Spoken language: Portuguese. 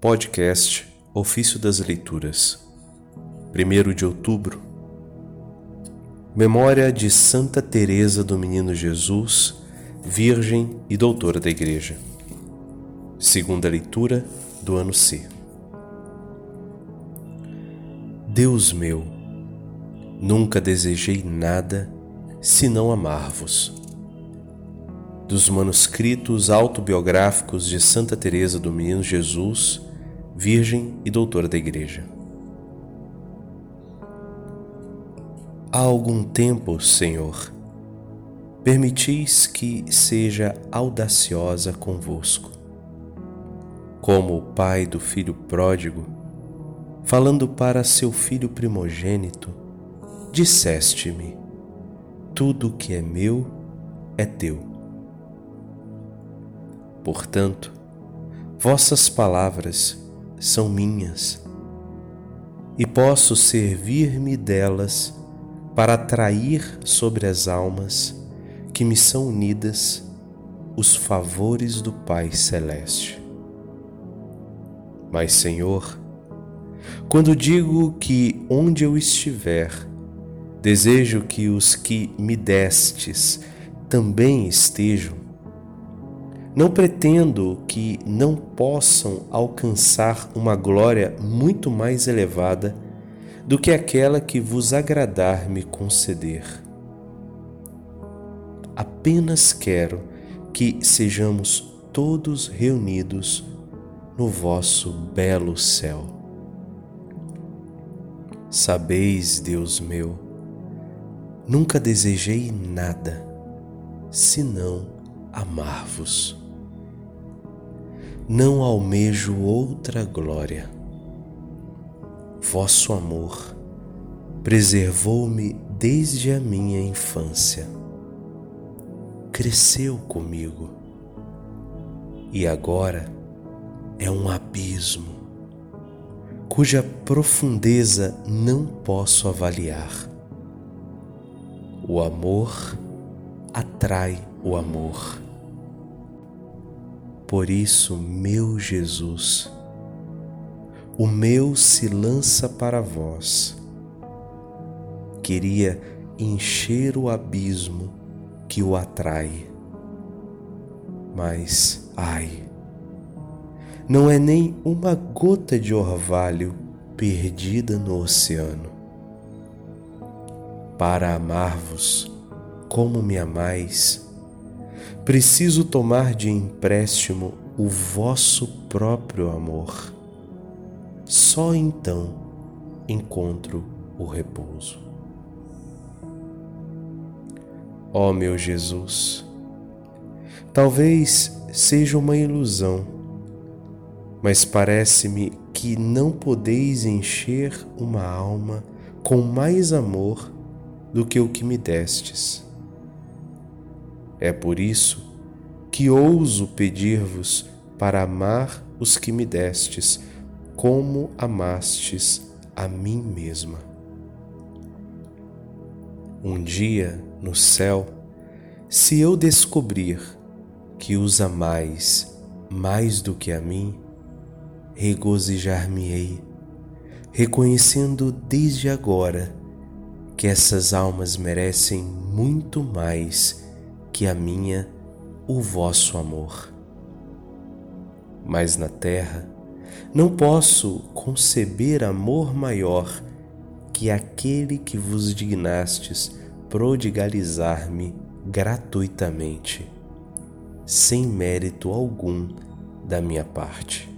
Podcast Ofício das Leituras 1 de outubro Memória de Santa Teresa do Menino Jesus, Virgem e Doutora da Igreja. Segunda leitura do ano C. Deus meu, nunca desejei nada senão amar-vos. Dos manuscritos autobiográficos de Santa Teresa do Menino Jesus, Virgem e Doutora da Igreja. Há algum tempo, Senhor, permitis que seja audaciosa convosco. Como o pai do filho pródigo, falando para seu filho primogênito, disseste-me: Tudo que é meu é teu. Portanto, vossas palavras são minhas e posso servir-me delas para atrair sobre as almas que me são unidas os favores do Pai Celeste. Mas, Senhor, quando digo que onde eu estiver, desejo que os que me destes também estejam, não pretendo que não possam alcançar uma glória muito mais elevada do que aquela que vos agradar me conceder. Apenas quero que sejamos todos reunidos no vosso belo céu. Sabeis, Deus meu, nunca desejei nada senão amar-vos não almejo outra glória. Vosso amor preservou-me desde a minha infância. Cresceu comigo e agora é um abismo cuja profundeza não posso avaliar. O amor atrai o amor por isso, meu Jesus, o meu se lança para vós. Queria encher o abismo que o atrai. Mas, ai, não é nem uma gota de orvalho perdida no oceano. Para amar-vos como me amais, preciso tomar de empréstimo o vosso próprio amor. Só então encontro o repouso. Ó oh, meu Jesus, talvez seja uma ilusão, mas parece-me que não podeis encher uma alma com mais amor do que o que me destes. É por isso que ouso pedir-vos para amar os que me destes, como amastes a mim mesma. Um dia, no céu, se eu descobrir que os amais mais do que a mim, regozijar-me-ei, reconhecendo desde agora que essas almas merecem muito mais que a minha o vosso amor. Mas na terra não posso conceber amor maior que aquele que vos dignastes prodigalizar-me gratuitamente, sem mérito algum da minha parte.